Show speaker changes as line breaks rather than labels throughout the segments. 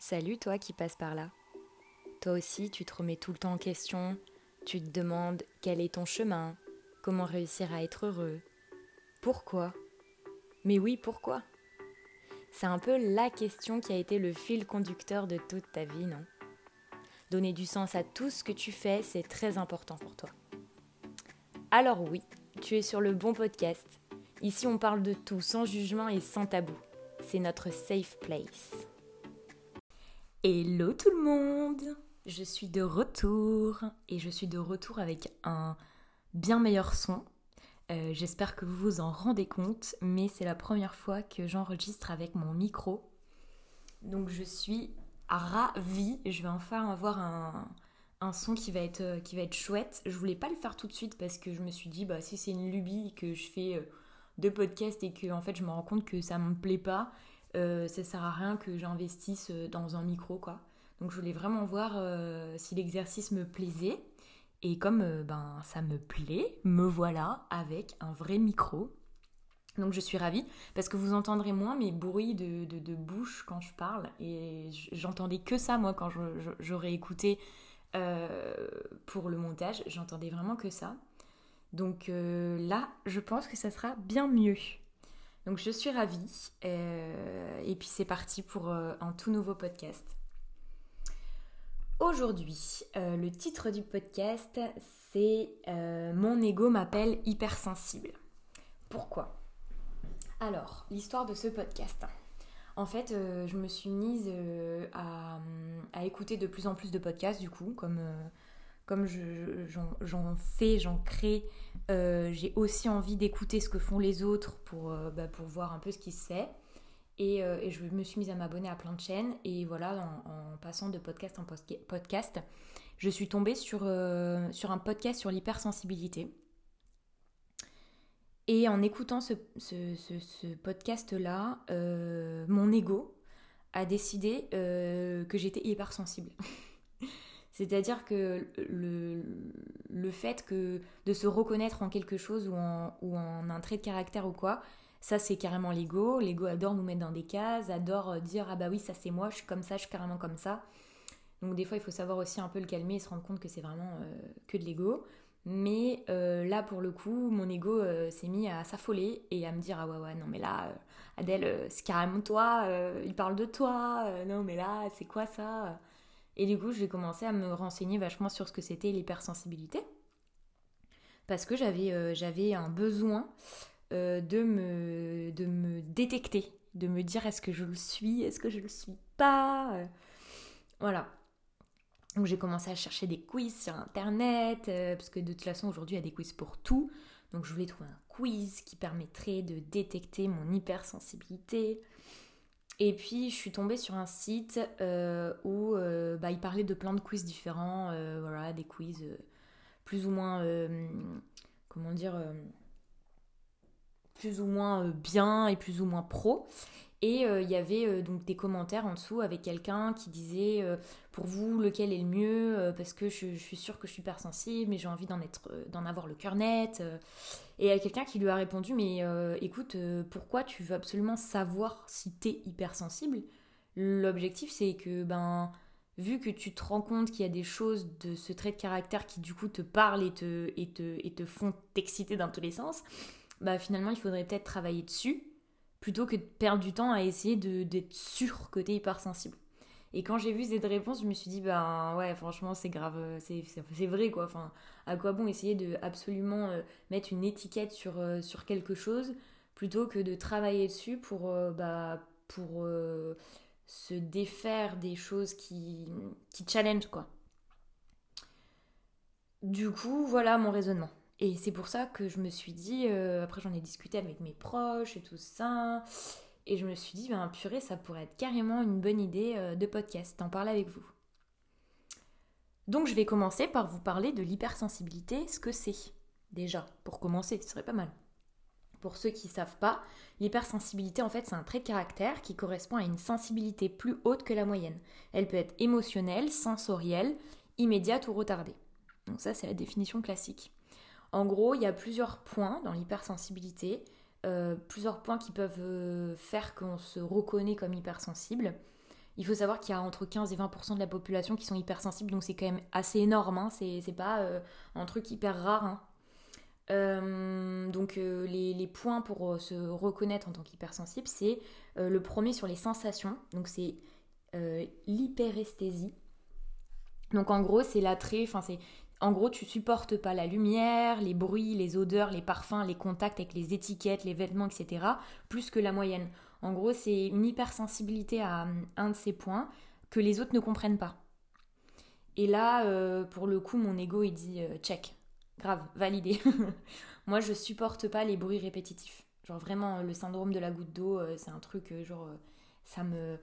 Salut toi qui passes par là. Toi aussi, tu te remets tout le temps en question, tu te demandes quel est ton chemin, comment réussir à être heureux, pourquoi? Mais oui, pourquoi? C'est un peu la question qui a été le fil conducteur de toute ta vie, non? Donner du sens à tout ce que tu fais, c'est très important pour toi. Alors oui, tu es sur le bon podcast. Ici, on parle de tout sans jugement et sans tabou. C'est notre safe place. Hello tout le monde Je suis de retour et je suis de retour avec un bien meilleur son. Euh, j'espère que vous vous en rendez compte, mais c'est la première fois que j'enregistre avec mon micro. Donc je suis ravie, je vais enfin avoir un, son qui va, être, qui va être chouette. Je voulais pas le faire tout de suite parce que je me suis dit, bah, si c'est une lubie que je fais euh, de podcast et que en fait je me rends compte que ça me plaît pas, euh, ça sert à rien que j'investisse euh, dans un micro quoi. Donc je voulais vraiment voir euh, si l'exercice me plaisait. Et comme ben, ça me plaît, me voilà avec un vrai micro. Donc je suis ravie parce que vous entendrez moins mes bruits de, de, bouche quand je parle. Et j'entendais que ça moi quand j'aurais écouté pour le montage. J'entendais vraiment que ça. Donc là, je pense que ça sera bien mieux. Donc je suis ravie. Euh, et puis c'est parti pour euh, un tout nouveau podcast. Aujourd'hui, euh, le titre du podcast, c'est Mon ego m'appelle hypersensible. Pourquoi? Alors, l'histoire de ce podcast. En fait, je me suis mise à, à, écouter de plus en plus de podcasts, du coup, comme comme j'en fais, j'en crée, euh, j'ai aussi envie d'écouter ce que font les autres pour, euh, bah, pour voir un peu ce qui se euh, et je me suis mise à m'abonner à plein de chaînes. Et voilà, en, passant de podcast en podcast, je suis tombée sur, sur un podcast sur l'hypersensibilité. Et en écoutant ce, ce, ce, ce podcast-là, mon ego a décidé que j'étais hypersensible. C'est-à-dire que le, le, fait que de se reconnaître en quelque chose ou en, ou en un trait de caractère ou quoi, ça c'est carrément l'ego. L'ego adore nous mettre dans des cases, adore euh, dire ah bah oui ça c'est moi, je suis comme ça, je suis carrément comme ça. Donc des fois il faut savoir aussi un peu le calmer et se rendre compte que c'est vraiment euh, que de l'ego. Mais euh, là pour le coup mon ego s'est mis à s'affoler et à me dire ah ouais ouais non mais là Adèle c'est carrément toi, il parle de toi, non mais là c'est quoi ça? Et du coup, j'ai commencé à me renseigner vachement sur ce que c'était l'hypersensibilité. Parce que j'avais euh, un besoin euh, de, me, de me détecter, de me dire est-ce que je le suis, est-ce que je le suis pas. Euh. voilà. Donc j'ai commencé à chercher des quiz sur internet, parce que de toute façon aujourd'hui il y a des quiz pour tout. Donc je voulais trouver un quiz qui permettrait de détecter mon hypersensibilité. Et puis je suis tombée sur un site euh, où euh, bah, il parlait de plein de quiz différents, euh, voilà, des quiz plus ou moins, comment dire, plus ou moins bien et plus ou moins pro. Et euh, il y avait euh, donc des commentaires en dessous avec quelqu'un qui disait euh, pour vous lequel est le mieux parce que je, suis sûre que je suis hypersensible mais j'ai envie d'en être d'en avoir le cœur net. Et il y a quelqu'un qui lui a répondu mais écoute pourquoi tu veux absolument savoir si t'es hypersensible? L'objectif c'est que ben vu que tu te rends compte qu'il y a des choses de ce trait de caractère qui du coup te parlent et te, et te, et te font t'exciter dans tous les sens, bah finalement il faudrait peut-être travailler dessus plutôt que de perdre du temps à essayer d'être sûr que t'es hypersensible. Et quand j'ai vu cette réponse, je me suis dit, ben ouais, franchement, c'est grave, euh, c'est vrai quoi. Enfin, à quoi bon essayer de absolument euh, mettre une étiquette sur, euh, sur quelque chose plutôt que de travailler dessus pour, bah, pour se défaire des choses qui, qui challenge quoi. Du coup, voilà mon raisonnement. Et c'est pour ça que je me suis dit, euh, après j'en ai discuté avec mes proches et tout ça, et je me suis dit, ben purée, ça pourrait être carrément une bonne idée euh, de podcast, d'en parler avec vous. Donc je vais commencer par vous parler de l'hypersensibilité, ce que c'est. Déjà, pour commencer, ce serait pas mal. Pour ceux qui ne savent pas, l'hypersensibilité en fait c'est un trait de caractère qui correspond à une sensibilité plus haute que la moyenne. Elle peut être émotionnelle, sensorielle, immédiate ou retardée. Donc ça c'est la définition classique. En gros, il y a plusieurs points dans l'hypersensibilité, euh, plusieurs points qui peuvent euh, faire qu'on se reconnaît comme hypersensible. Il faut savoir qu'il y a entre 15 et 20% de la population qui sont hypersensibles, donc c'est quand même assez énorme, hein. c'est pas euh, un truc hyper rare. Hein. Donc les, points pour se reconnaître en tant qu'hypersensible, c'est le premier sur les sensations, donc c'est l'hyperesthésie. Donc en gros c'est l'attrait, enfin c'est en gros, tu supportes pas la lumière, les bruits, les odeurs, les parfums, les contacts avec les étiquettes, les vêtements, etc. plus que la moyenne. En gros, c'est une hypersensibilité à hum, un de ces points que les autres ne comprennent pas. Et là, euh, pour le coup, mon ego, il dit euh, check, grave, validé. Moi, je supporte pas les bruits répétitifs. Genre vraiment, le syndrome de la goutte d'eau, euh, c'est un truc genre ça me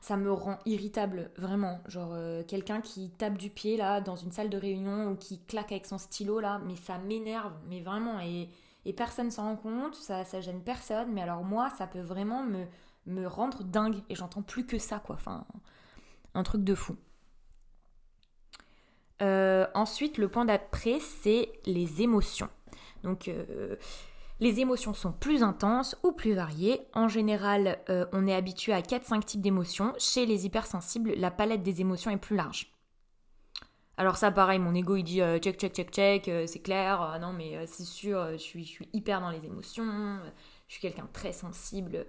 ça me rend irritable vraiment. Genre euh, quelqu'un qui tape du pied là dans une salle de réunion ou qui claque avec son stylo là mais ça m'énerve mais vraiment. Et, et personne s'en rend compte ça ça gêne personne mais alors moi ça peut vraiment me me rendre dingue. Et j'entends plus que ça quoi. Enfin un truc de fou. Euh, ensuite le point d'après c'est les émotions. Donc euh, les émotions sont plus intenses ou plus variées. En général, euh, on est habitué à 4-5 types d'émotions. Chez les hypersensibles, la palette des émotions est plus large. Alors ça, pareil, mon ego, il dit euh, check, check, check, check, euh, c'est clair, non mais c'est sûr, je, suis, hyper dans les émotions, je suis quelqu'un très sensible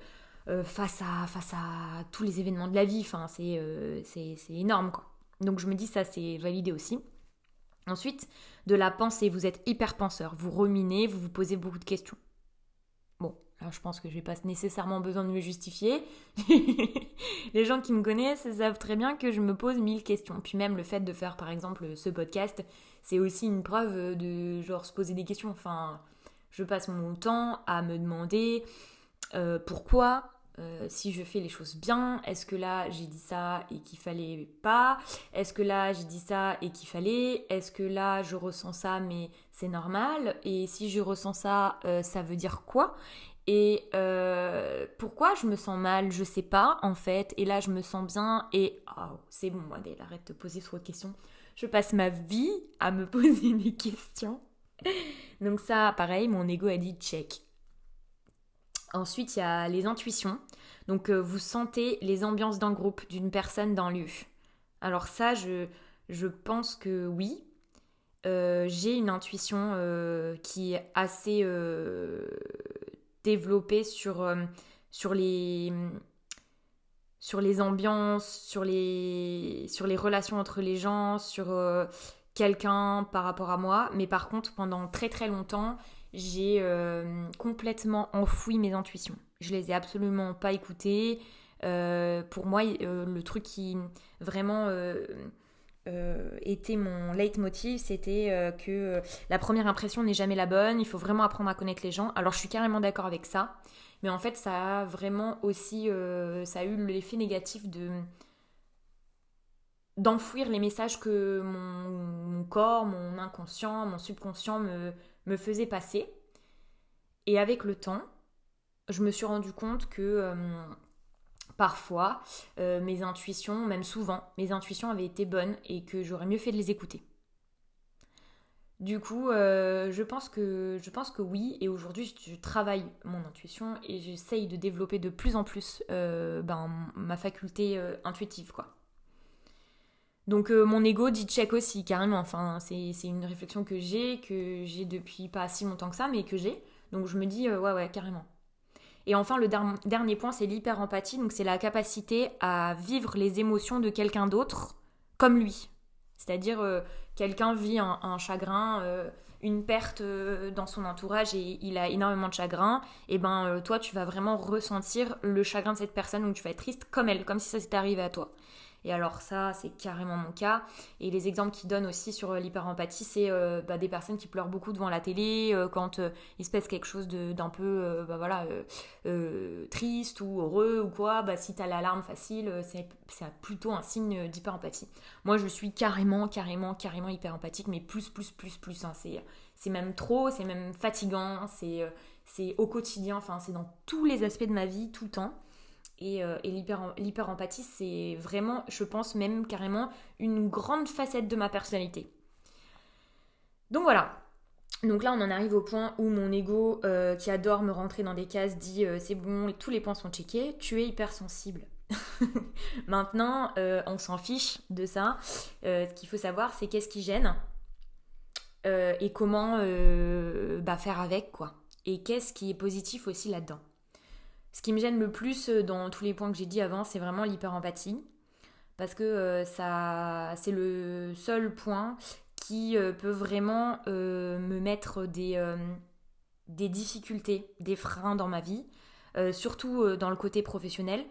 face, à, face à tous les événements de la vie, c'est énorme. Donc je me dis ça, c'est validé aussi. Ensuite, de la pensée, vous êtes hyper penseur, vous ruminez, vous vous posez beaucoup de questions. Je pense que je n'ai pas nécessairement besoin de me justifier. Les gens qui me connaissent savent très bien que je me pose mille questions. Puis même le fait de faire par exemple ce podcast, c'est aussi une preuve de genre se poser des questions. Enfin, je passe mon temps à me demander euh, pourquoi, euh, si je fais les choses bien, est-ce que là j'ai dit ça et qu'il fallait pas? Est-ce que là j'ai dit ça et qu'il fallait? Est-ce que là je ressens ça mais c'est normal? Et si je ressens ça, euh, ça veut dire quoi? Et euh, pourquoi je me sens mal? Je sais pas en fait. Et là je me sens bien et oh, c'est bon, Adèle, arrête de poser trop de questions. Je passe ma vie à me poser des questions. Donc ça, pareil, mon ego a dit check. Ensuite, il y a les intuitions. Donc, euh, vous sentez les ambiances d'un groupe, d'une personne, d'un lieu. Alors ça, je, je pense que oui. Euh, j'ai une intuition qui est assez développée sur, sur, les, sur les ambiances, sur les, sur les relations entre les gens, sur quelqu'un par rapport à moi. Mais par contre, pendant très très longtemps, j'ai euh, complètement enfoui mes intuitions. Je les ai absolument pas écoutées. Euh, pour moi, euh, le truc qui vraiment était mon leitmotiv, c'était que la première impression n'est jamais la bonne. Il faut vraiment apprendre à connaître les gens. Alors, je suis carrément d'accord avec ça. Mais en fait, ça a vraiment aussi, ça a eu l'effet négatif de d'enfouir les messages que mon, corps, mon inconscient, mon subconscient me, me faisait passer. Et avec le temps, je me suis rendu compte que euh, parfois, euh, mes intuitions, même souvent, mes intuitions avaient été bonnes et que j'aurais mieux fait de les écouter. Du coup, euh, je, pense que, oui, et aujourd'hui je, travaille mon intuition et j'essaye de développer de plus en plus ben, ma faculté intuitive. Donc euh, mon ego dit check aussi, carrément. Enfin, c'est une réflexion que j'ai, que j'ai depuis pas si longtemps que ça, mais que j'ai. Donc je me dis, euh, ouais, ouais, carrément. Et enfin, le dernier point, c'est l'hyper-empathie. Donc c'est la capacité à vivre les émotions de quelqu'un d'autre comme lui. C'est-à-dire, euh, quelqu'un vit un, chagrin, une perte dans son entourage et il a énormément de chagrin. Et ben, toi, tu vas vraiment ressentir le chagrin de cette personne, donc tu vas être triste comme elle, comme si ça s'était arrivé à toi. Et alors ça, c'est carrément mon cas. Et les exemples qu'il donne aussi sur euh, l'hyperempathie, c'est euh, bah, des personnes qui pleurent beaucoup devant la télé euh, quand il se passe quelque chose d'un peu bah, voilà, triste ou heureux ou quoi. Bah, si t'as l'alarme facile, c'est plutôt un signe d'hyperempathie. Moi, je suis carrément, carrément, carrément hyper empathique, mais plus, plus, plus, plus. Hein. C'est même trop, c'est même fatigant, c'est au quotidien, enfin, c'est dans tous les aspects de ma vie, tout le temps. Et, euh, l'hyper-empathie, c'est vraiment, je pense même carrément, une grande facette de ma personnalité. Donc voilà. Donc là, on en arrive au point où mon ego, euh, qui adore me rentrer dans des cases, dit euh, c'est bon, tous les points sont checkés, tu es hypersensible. Maintenant, on s'en fiche de ça. ce qu'il faut savoir, c'est qu'est-ce qui gêne et comment bah, faire avec, quoi. Et qu'est-ce qui est positif aussi là-dedans. Ce qui me gêne le plus dans tous les points que j'ai dit avant, c'est vraiment l'hyper-empathie. Parce que euh, ça c'est le seul point qui euh, peut vraiment euh, me mettre des, difficultés, des freins dans ma vie, surtout dans le côté professionnel.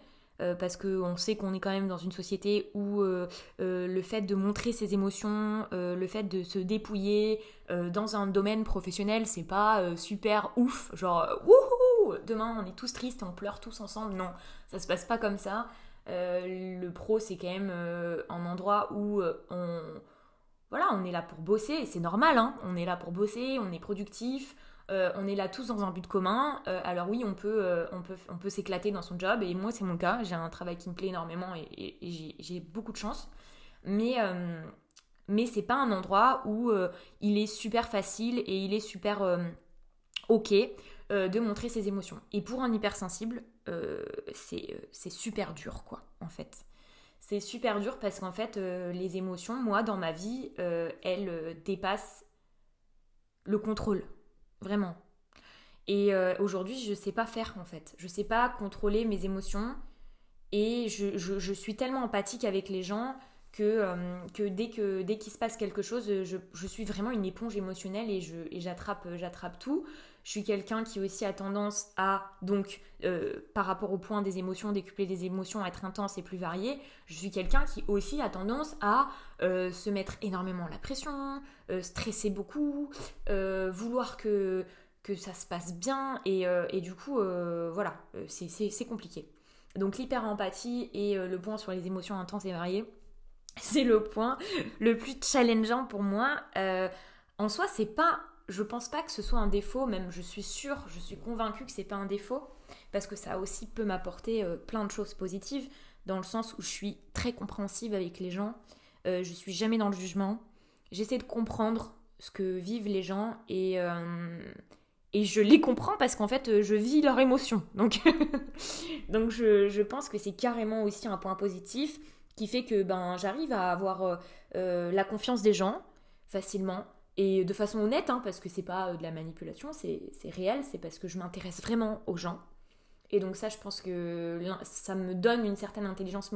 parce qu'on sait qu'on est quand même dans une société où le fait de montrer ses émotions, le fait de se dépouiller dans un domaine professionnel, c'est pas super ouf, genre wouhou, demain on est tous tristes, on pleure tous ensemble. Non, ça se passe pas comme ça. Euh, le pro, c'est quand même euh, un endroit où euh, on, voilà, on est là pour bosser, et c'est normal, hein, on est là pour bosser, on est productif, on est là tous dans un but commun. alors oui, on peut, s'éclater dans son job, et moi c'est mon cas, j'ai un travail qui me plaît énormément et, j'ai beaucoup de chance. Mais, mais c'est pas un endroit où il est super facile et il est super ok de montrer ses émotions. Et pour un hypersensible, euh, euh, c'est super dur, quoi, en fait. C'est super dur parce qu'en fait, euh, les émotions, moi, dans ma vie, elles dépassent le contrôle. Vraiment. Et aujourd'hui, je sais pas faire, en fait. Je sais pas contrôler mes émotions. Et je, je, suis tellement empathique avec les gens que, que dès que dès qu'il se passe quelque chose, je, je, suis vraiment une éponge émotionnelle et j'attrape j'attrape tout. Je suis quelqu'un qui aussi a tendance à, donc, euh, par rapport au point des émotions, décupler des émotions, être intense et plus varié, je suis quelqu'un qui aussi a tendance à euh, se mettre énormément la pression, euh, stresser beaucoup, vouloir que, que ça se passe bien, et, et du coup, voilà, c'est compliqué. Donc l'hyper-empathie et le point sur les émotions intenses et variées, c'est le point le plus challengeant pour moi. en soi, c'est pas je pense pas que ce soit un défaut, même je suis sûre, je suis convaincue que c'est pas un défaut, parce que ça aussi peut m'apporter euh, plein de choses positives, dans le sens où je suis très compréhensive avec les gens, euh, je suis jamais dans le jugement, j'essaie de comprendre ce que vivent les gens et, euh, et je les comprends parce qu'en fait je vis leurs émotions. Donc, donc je, je, pense que c'est carrément aussi un point positif qui fait que ben, j'arrive à avoir la confiance des gens facilement et de façon honnête, hein, parce que c'est pas euh, de la manipulation, c'est réel, c'est parce que je m'intéresse vraiment aux gens. Et donc ça, je pense que ça me donne une certaine intelligence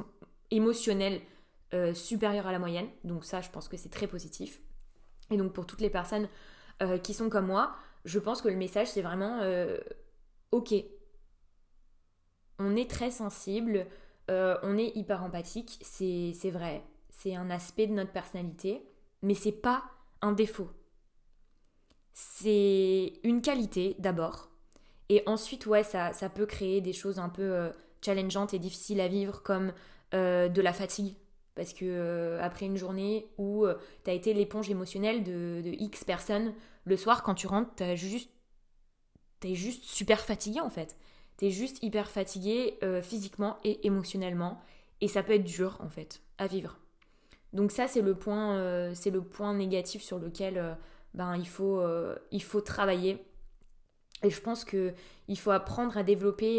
émotionnelle euh, supérieure à la moyenne. Donc ça, je pense que c'est très positif. Et donc pour toutes les personnes euh, qui sont comme moi, je pense que le message, c'est vraiment ok. On est très sensible, on est hyper empathique, c'est vrai. C'est un aspect de notre personnalité, mais c'est pas un défaut. C'est une qualité d'abord. Et ensuite, ouais, ça, ça, peut créer des choses un peu euh, challengeantes et difficiles à vivre comme euh, de la fatigue. Parce que euh, après une journée où tu as été l'éponge émotionnelle de, X personnes, le soir quand tu rentres, t'as juste, t'es juste super fatigué en fait. T'es juste hyper fatigué physiquement et émotionnellement. Et ça peut être dur en fait à vivre. Donc ça, c'est le, point, euh, c'est le point négatif sur lequel euh, ben, il, faut, euh, il faut travailler. Et je pense qu'il faut apprendre à développer...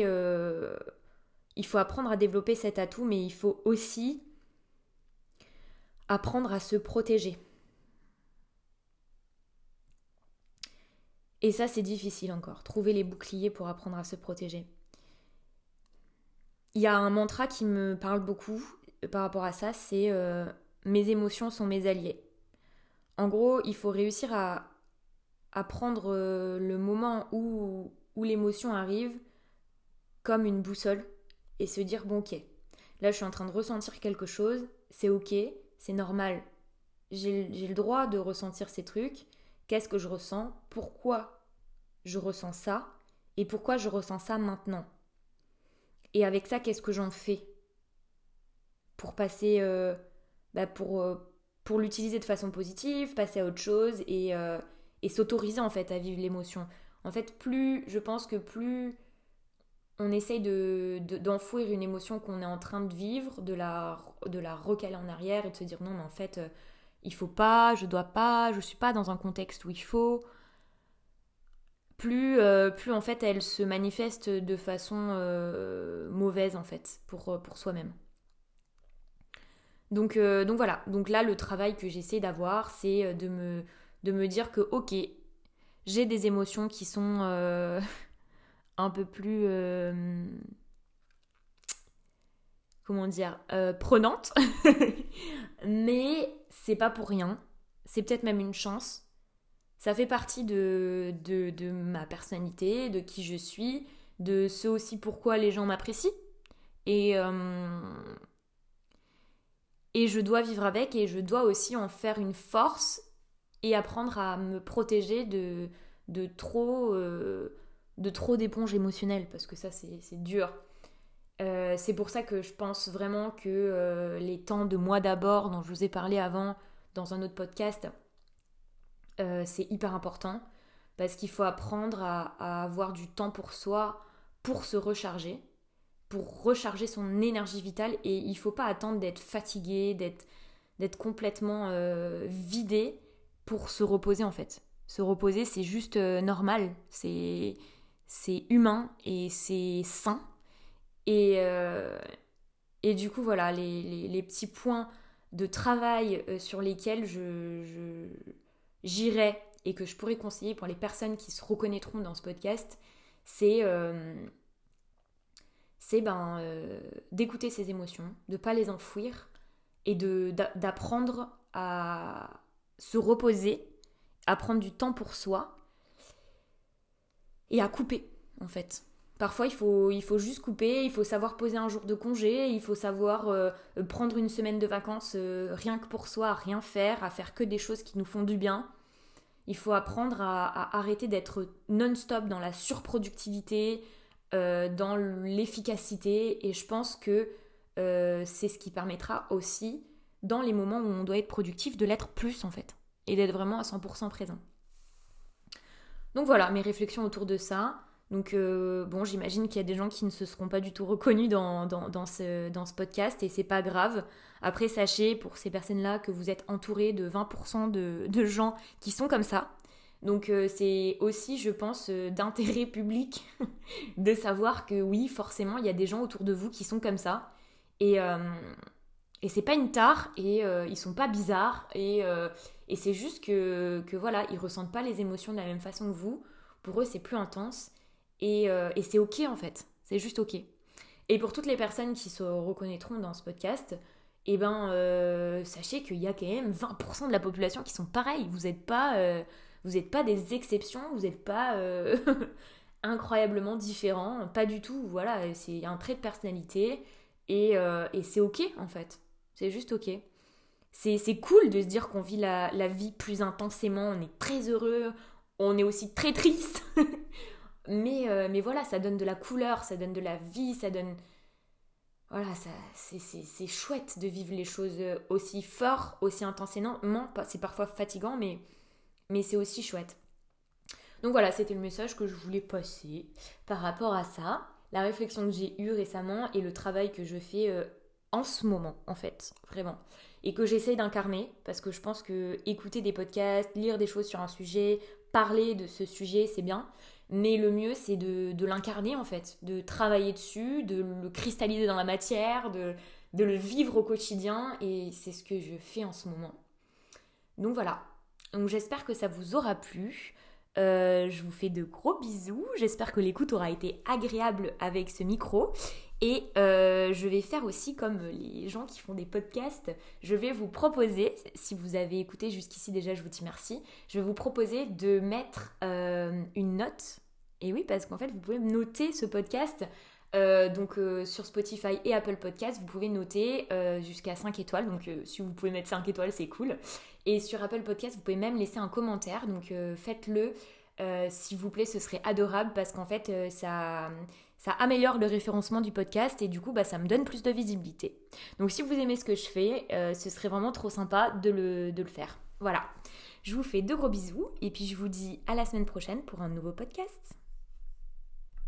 il faut apprendre à développer cet atout, mais il faut aussi apprendre à se protéger. Et ça, c'est difficile encore. Trouver les boucliers pour apprendre à se protéger. Il y a un mantra qui me parle beaucoup par rapport à ça, c'est mes émotions sont mes alliés. En gros, il faut réussir à, prendre euh, le moment où, où l'émotion arrive comme une boussole et se dire bon ok, là je suis en train de ressentir quelque chose, c'est ok, c'est normal, j'ai le droit de ressentir ces trucs, qu'est-ce que je ressens, pourquoi je ressens ça? Et pourquoi je ressens ça maintenant? Et avec ça, qu'est-ce que j'en fais pour passer euh, bah, pour, euh, pour l'utiliser de façon positive, passer à autre chose et, euh, et s'autoriser en fait à vivre l'émotion. En fait, plus, je pense que plus on essaye de, d'enfouir une émotion qu'on est en train de vivre, de la, de la recaler en arrière et de se dire non mais en fait euh, il faut pas, je dois pas, je suis pas dans un contexte où il faut. Plus, plus en fait elle se manifeste de façon mauvaise en fait pour, pour soi-même. Donc, donc voilà, donc là le travail que j'essaie d'avoir c'est de me, de me dire que ok, j'ai des émotions qui sont un peu plus comment dire, euh, prenante. Mais c'est pas pour rien. C'est peut-être même une chance. Ça fait partie de, de, ma personnalité, de qui je suis, de ce aussi pourquoi les gens m'apprécient. Et, euh, et je dois vivre avec et je dois aussi en faire une force et apprendre à me protéger de, trop, euh, de trop d'éponges émotionnelles parce que ça c'est dur. Euh, c'est pour ça que je pense vraiment que euh, les temps de moi d'abord, dont je vous ai parlé avant dans un autre podcast, c'est hyper important parce qu'il faut apprendre à, avoir du temps pour soi, pour se recharger, pour recharger son énergie vitale et il faut pas attendre d'être fatigué, d'être complètement vidé pour se reposer en fait. Se reposer, c'est juste normal, c'est humain et c'est sain et, euh, et du coup, voilà, les, petits points de travail euh, sur lesquels je, j'irai et que je pourrais conseiller pour les personnes qui se reconnaîtront dans ce podcast, c'est euh, ben, d'écouter ses émotions, de ne pas les enfouir et d'apprendre à se reposer, à prendre du temps pour soi et à couper en fait. Parfois, il faut, il faut juste couper, il faut savoir poser un jour de congé, il faut savoir euh, prendre une semaine de vacances euh, rien que pour soi, à rien faire, à faire que des choses qui nous font du bien. Il faut apprendre à, arrêter d'être non-stop dans la surproductivité, euh, dans l'efficacité, et je pense que c'est ce qui permettra aussi, dans les moments où on doit être productif, de l'être plus en fait, et d'être vraiment à 100% présent. Donc voilà, mes réflexions autour de ça. Donc euh, bon, j'imagine qu'il y a des gens qui ne se seront pas du tout reconnus dans, dans, ce, dans ce podcast et c'est pas grave. Après, sachez pour ces personnes-là que vous êtes entouré de 20% de, de, gens qui sont comme ça. Donc euh, c'est aussi, je pense, euh, d'intérêt public de savoir que oui, forcément, il y a des gens autour de vous qui sont comme ça. Et, et c'est pas une tare et ils sont pas bizarres et, et c'est juste que, que voilà, ils ressentent pas les émotions de la même façon que vous. Pour eux, c'est plus intense euh, et, c'est ok en fait, c'est juste ok. Et pour toutes les personnes qui se reconnaîtront dans ce podcast, eh ben, euh, sachez qu'il y a quand même 20% de la population qui sont pareils. Vous n'êtes pas, euh, vous pas des exceptions, vous n'êtes pas incroyablement différents, pas du tout. Voilà, c'est un trait de personnalité et, et c'est ok en fait. C'est juste ok. C'est cool de se dire qu'on vit la, la vie plus intensément, on est très heureux, on est aussi très triste. Mais, euh, mais voilà, ça donne de la couleur, ça donne de la vie, ça donne... Voilà, c'est chouette de vivre les choses aussi fort, aussi intensément. C'est parfois fatigant, mais, mais c'est aussi chouette. Donc voilà, c'était le message que je voulais passer par rapport à ça, la réflexion que j'ai eue récemment et le travail que je fais euh, en ce moment, en fait, vraiment. Et que j'essaye d'incarner, parce que je pense que écouter des podcasts, lire des choses sur un sujet, parler de ce sujet, c'est bien. Mais le mieux, c'est de, l'incarner en fait, de travailler dessus, de le cristalliser dans la matière, de, le vivre au quotidien. Et c'est ce que je fais en ce moment. Donc voilà. Donc j'espère que ça vous aura plu. Euh, je vous fais de gros bisous. J'espère que l'écoute aura été agréable avec ce micro. Et euh, je vais faire aussi comme les gens qui font des podcasts, je vais vous proposer, si vous avez écouté jusqu'ici déjà, je vous dis merci, je vais vous proposer de mettre euh, une note. Et oui, parce qu'en fait, vous pouvez noter ce podcast. Donc sur Spotify et Apple Podcast, vous pouvez noter jusqu'à 5 étoiles. Donc si vous pouvez mettre 5 étoiles, c'est cool. Et sur Apple Podcast, vous pouvez même laisser un commentaire. Donc faites-le. S'il vous plaît, ce serait adorable parce qu'en fait, ça, ça améliore le référencement du podcast et du coup bah, ça me donne plus de visibilité. Donc si vous aimez ce que je fais, euh, ce serait vraiment trop sympa de le, de le faire. Voilà. Je vous fais de gros bisous et puis je vous dis à la semaine prochaine pour un nouveau podcast.